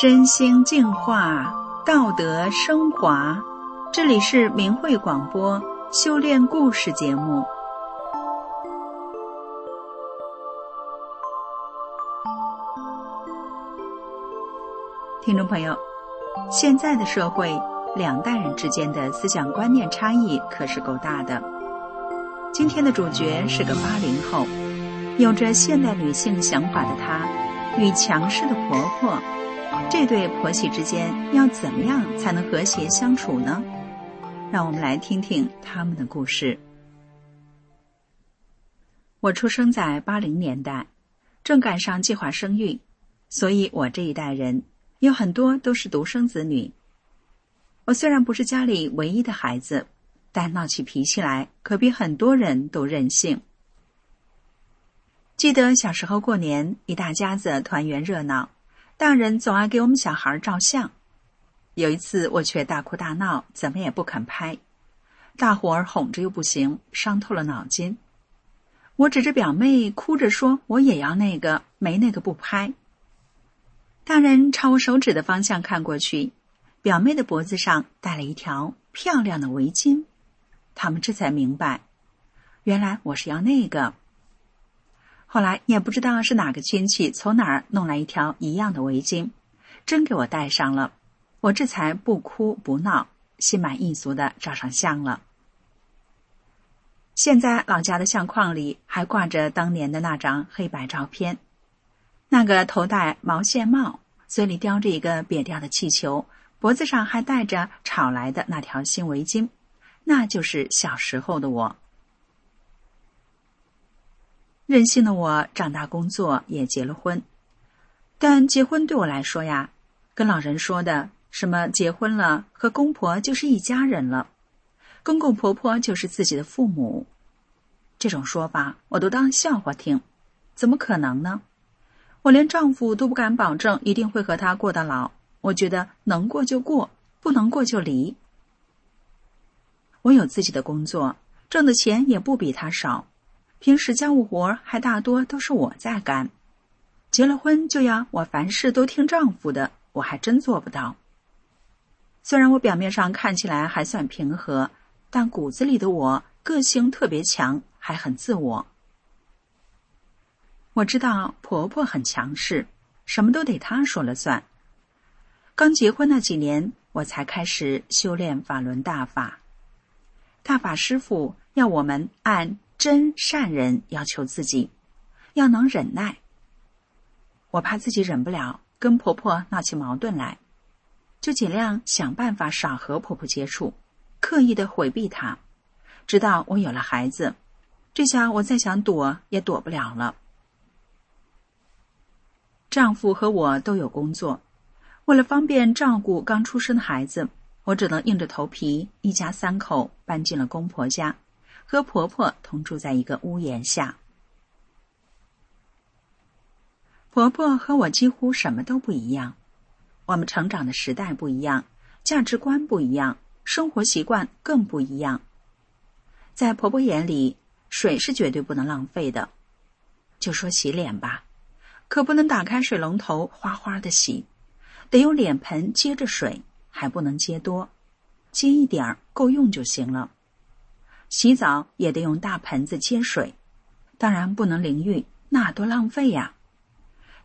身心净化，道德升华。这里是明慧广播修炼故事节目。听众朋友，现在的社会，两代人之间的思想观念差异可是够大的。今天的主角是个八零后，有着现代女性想法的她，与强势的婆婆。这对婆媳之间要怎么样才能和谐相处呢？让我们来听听他们的故事。我出生在八零年代，正赶上计划生育，所以我这一代人有很多都是独生子女。我虽然不是家里唯一的孩子，但闹起脾气来可比很多人都任性。记得小时候过年，一大家子团圆热闹。大人总爱给我们小孩照相，有一次我却大哭大闹，怎么也不肯拍，大伙儿哄着又不行，伤透了脑筋。我指着表妹哭着说：“我也要那个，没那个不拍。”大人朝我手指的方向看过去，表妹的脖子上戴了一条漂亮的围巾，他们这才明白，原来我是要那个。后来也不知道是哪个亲戚从哪儿弄来一条一样的围巾，真给我戴上了，我这才不哭不闹，心满意足的照上相了。现在老家的相框里还挂着当年的那张黑白照片，那个头戴毛线帽，嘴里叼着一个瘪掉的气球，脖子上还戴着炒来的那条新围巾，那就是小时候的我。任性的我长大工作也结了婚，但结婚对我来说呀，跟老人说的什么结婚了和公婆就是一家人了，公公婆婆就是自己的父母，这种说法我都当笑话听，怎么可能呢？我连丈夫都不敢保证一定会和他过到老，我觉得能过就过，不能过就离。我有自己的工作，挣的钱也不比他少。平时家务活还大多都是我在干，结了婚就要我凡事都听丈夫的，我还真做不到。虽然我表面上看起来还算平和，但骨子里的我个性特别强，还很自我。我知道婆婆很强势，什么都得她说了算。刚结婚那几年，我才开始修炼法轮大法，大法师傅要我们按。真善人要求自己要能忍耐。我怕自己忍不了，跟婆婆闹起矛盾来，就尽量想办法少和婆婆接触，刻意的回避她。直到我有了孩子，这下我再想躲也躲不了了。丈夫和我都有工作，为了方便照顾刚出生的孩子，我只能硬着头皮，一家三口搬进了公婆家。和婆婆同住在一个屋檐下，婆婆和我几乎什么都不一样，我们成长的时代不一样，价值观不一样，生活习惯更不一样。在婆婆眼里，水是绝对不能浪费的。就说洗脸吧，可不能打开水龙头哗哗的洗，得用脸盆接着水，还不能接多，接一点儿够用就行了。洗澡也得用大盆子接水，当然不能淋浴，那多浪费呀。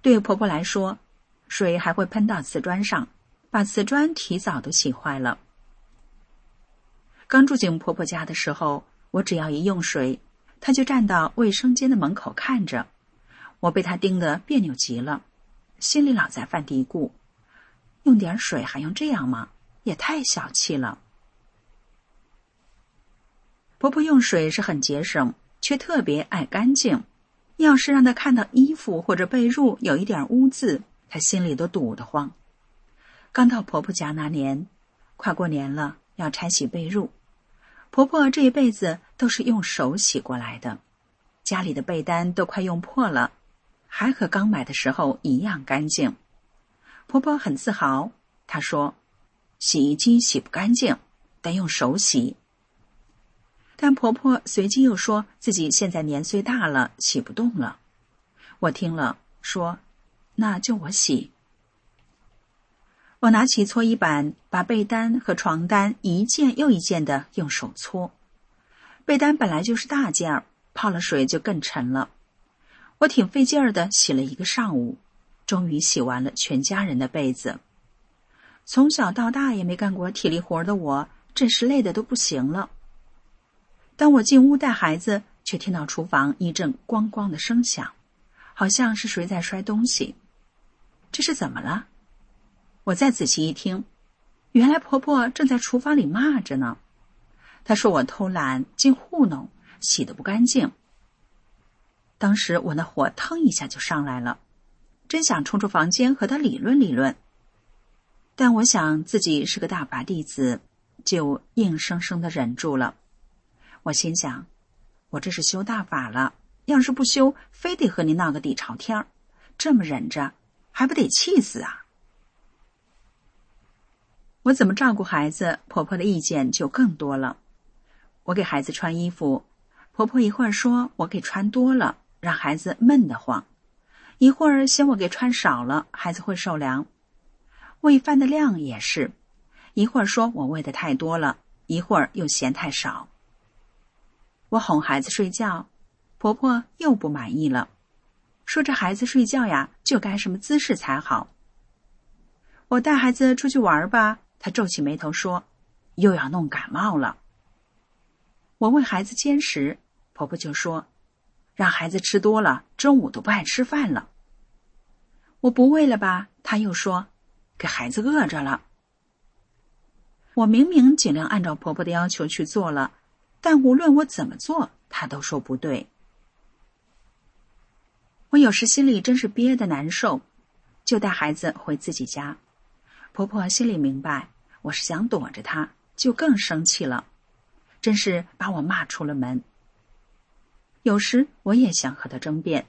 对婆婆来说，水还会喷到瓷砖上，把瓷砖提早都洗坏了。刚住进婆婆家的时候，我只要一用水，她就站到卫生间的门口看着，我被她盯得别扭极了，心里老在犯嘀咕：用点水还用这样吗？也太小气了。婆婆用水是很节省，却特别爱干净。要是让她看到衣服或者被褥有一点污渍，她心里都堵得慌。刚到婆婆家那年，快过年了，要拆洗被褥。婆婆这一辈子都是用手洗过来的，家里的被单都快用破了，还和刚买的时候一样干净。婆婆很自豪，她说：“洗衣机洗不干净，得用手洗。”但婆婆随即又说自己现在年岁大了，洗不动了。我听了说：“那就我洗。”我拿起搓衣板，把被单和床单一件又一件的用手搓。被单本来就是大件儿，泡了水就更沉了。我挺费劲儿的洗了一个上午，终于洗完了全家人的被子。从小到大也没干过体力活的我，这时累的都不行了。当我进屋带孩子，却听到厨房一阵咣咣的声响，好像是谁在摔东西。这是怎么了？我再仔细一听，原来婆婆正在厨房里骂着呢。她说我偷懒，净糊弄，洗的不干净。当时我那火腾一下就上来了，真想冲出房间和他理论理论。但我想自己是个大法弟子，就硬生生的忍住了。我心想，我这是修大法了，要是不修，非得和你闹个底朝天这么忍着，还不得气死啊！我怎么照顾孩子，婆婆的意见就更多了。我给孩子穿衣服，婆婆一会儿说我给穿多了，让孩子闷得慌；一会儿嫌我给穿少了，孩子会受凉。喂饭的量也是，一会儿说我喂的太多了，一会儿又嫌太少。我哄孩子睡觉，婆婆又不满意了，说这孩子睡觉呀就该什么姿势才好。我带孩子出去玩吧，她皱起眉头说，又要弄感冒了。我喂孩子坚食，婆婆就说，让孩子吃多了，中午都不爱吃饭了。我不喂了吧，他又说。给孩子饿着了。我明明尽量按照婆婆的要求去做了，但无论我怎么做，她都说不对。我有时心里真是憋得难受，就带孩子回自己家。婆婆心里明白我是想躲着她，就更生气了，真是把我骂出了门。有时我也想和她争辩，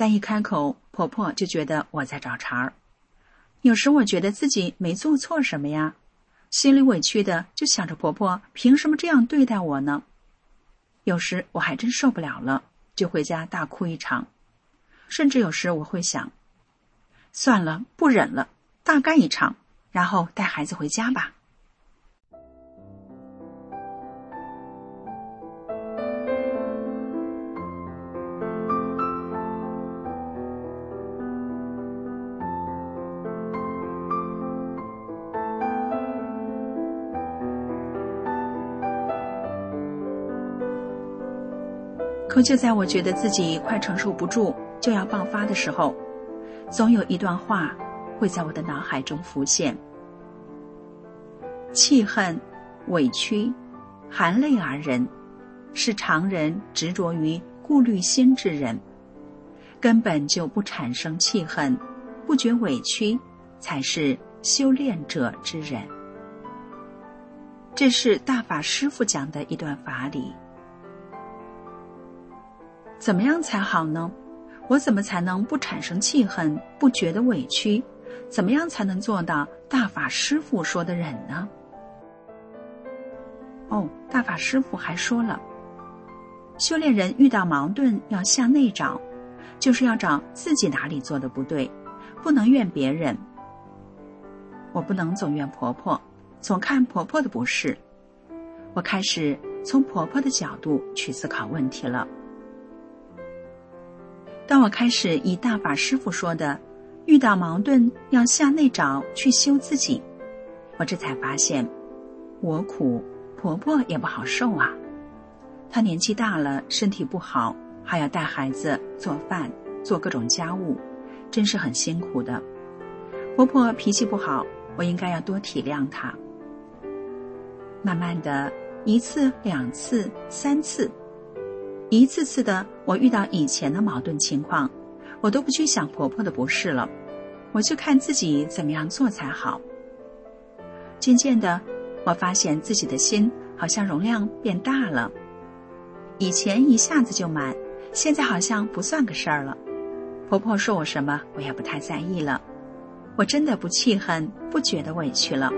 但一开口，婆婆就觉得我在找茬儿。有时我觉得自己没做错什么呀，心里委屈的就想着婆婆凭什么这样对待我呢？有时我还真受不了了，就回家大哭一场，甚至有时我会想，算了，不忍了，大干一场，然后带孩子回家吧。就在我觉得自己快承受不住就要爆发的时候，总有一段话会在我的脑海中浮现：气恨、委屈、含泪而忍，是常人执着于顾虑心之人；根本就不产生气恨，不觉委屈，才是修炼者之人。这是大法师父讲的一段法理。怎么样才好呢？我怎么才能不产生气恨，不觉得委屈？怎么样才能做到大法师父说的忍呢？哦，大法师父还说了，修炼人遇到矛盾要向内找，就是要找自己哪里做的不对，不能怨别人。我不能总怨婆婆，总看婆婆的不是。我开始从婆婆的角度去思考问题了。当我开始以大法师傅说的，遇到矛盾要向内找去修自己，我这才发现，我苦，婆婆也不好受啊。她年纪大了，身体不好，还要带孩子、做饭、做各种家务，真是很辛苦的。婆婆脾气不好，我应该要多体谅她。慢慢的，一次、两次、三次。一次次的，我遇到以前的矛盾情况，我都不去想婆婆的不是了，我就看自己怎么样做才好。渐渐的，我发现自己的心好像容量变大了，以前一下子就满，现在好像不算个事儿了。婆婆说我什么，我也不太在意了，我真的不气恨，不觉得委屈了。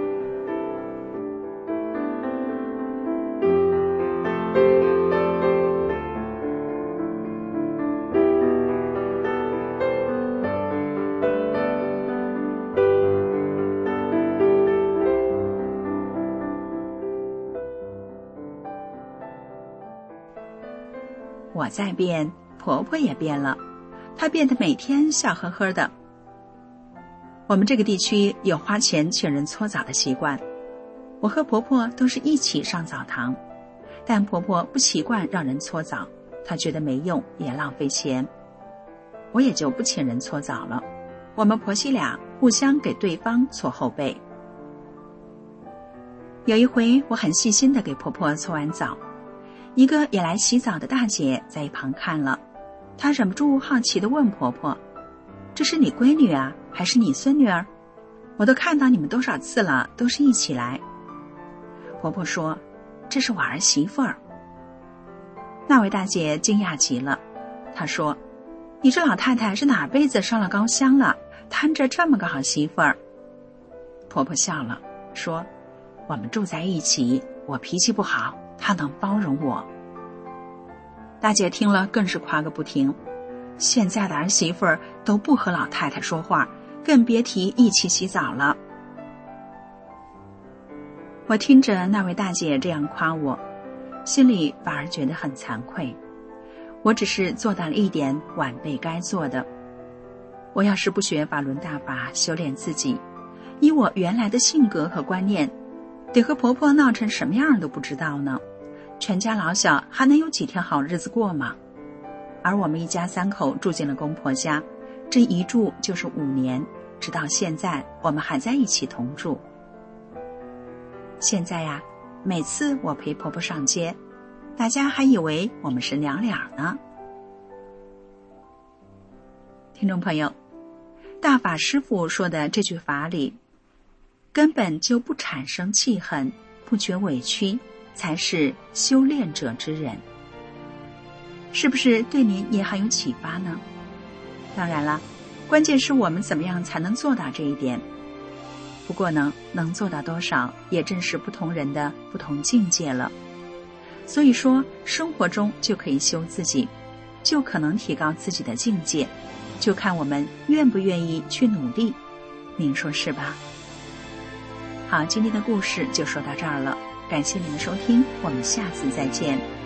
再变，婆婆也变了，她变得每天笑呵呵的。我们这个地区有花钱请人搓澡的习惯，我和婆婆都是一起上澡堂，但婆婆不习惯让人搓澡，她觉得没用也浪费钱，我也就不请人搓澡了。我们婆媳俩互相给对方搓后背。有一回，我很细心的给婆婆搓完澡，一个也来洗澡的大姐在一旁看了，她忍不住好奇的问婆婆：“这是你闺女啊，还是你孙女儿？我都看到你们多少次了，都是一起来。”婆婆说：“这是我儿媳妇儿。”那位大姐惊讶极了，她说。你这老太太是哪辈子烧了高香了，摊着这么个好媳妇儿？婆婆笑了，说：“我们住在一起，我脾气不好，她能包容我。”大姐听了更是夸个不停。现在的儿媳妇儿都不和老太太说话，更别提一起洗澡了。我听着那位大姐这样夸我，心里反而觉得很惭愧。我只是做到了一点晚辈该做的。我要是不学法轮大法修炼自己，以我原来的性格和观念，得和婆婆闹成什么样都不知道呢。全家老小还能有几天好日子过吗？而我们一家三口住进了公婆家，这一住就是五年，直到现在我们还在一起同住。现在呀，每次我陪婆婆上街。大家还以为我们是娘俩呢。听众朋友，大法师父说的这句法理，根本就不产生气恨，不觉委屈，才是修炼者之人。是不是对您也很有启发呢？当然了，关键是我们怎么样才能做到这一点。不过呢，能做到多少，也正是不同人的不同境界了。所以说，生活中就可以修自己，就可能提高自己的境界，就看我们愿不愿意去努力。您说是吧？好，今天的故事就说到这儿了，感谢您的收听，我们下次再见。